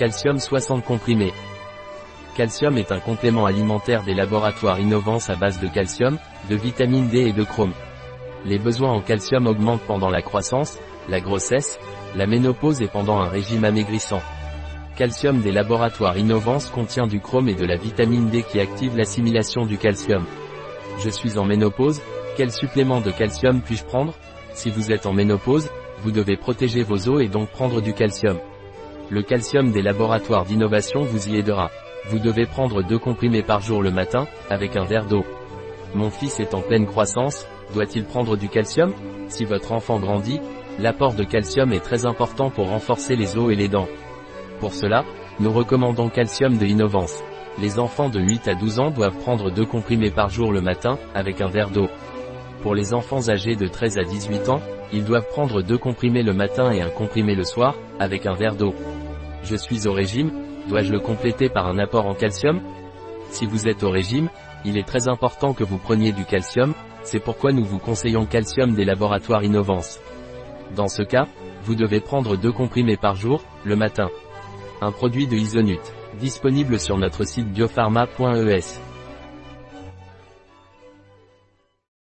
Calcium 60 comprimés. Calcium est un complément alimentaire des laboratoires Innovance à base de calcium, de vitamine D et de chrome. Les besoins en calcium augmentent pendant la croissance, la grossesse, la ménopause et pendant un régime amaigrissant. Calcium des laboratoires Innovance contient du chrome et de la vitamine D qui active l'assimilation du calcium. Je suis en ménopause, quel supplément de calcium puis-je prendre? Si vous êtes en ménopause, vous devez protéger vos os et donc prendre du calcium. Le calcium des laboratoires d'innovation vous y aidera. Vous devez prendre deux comprimés par jour le matin, avec un verre d'eau. Mon fils est en pleine croissance, doit-il prendre du calcium? Si votre enfant grandit, l'apport de calcium est très important pour renforcer les os et les dents. Pour cela, nous recommandons calcium de Innovance. Les enfants de 8 à 12 ans doivent prendre deux comprimés par jour le matin, avec un verre d'eau. Pour les enfants âgés de 13 à 18 ans, ils doivent prendre deux comprimés le matin et un comprimé le soir, avec un verre d'eau. Je suis au régime, dois-je le compléter par un apport en calcium? Si vous êtes au régime, il est très important que vous preniez du calcium, c'est pourquoi nous vous conseillons calcium des laboratoires Innovance. Dans ce cas, vous devez prendre deux comprimés par jour, le matin. Un produit de Isonut, disponible sur notre site biopharma.es.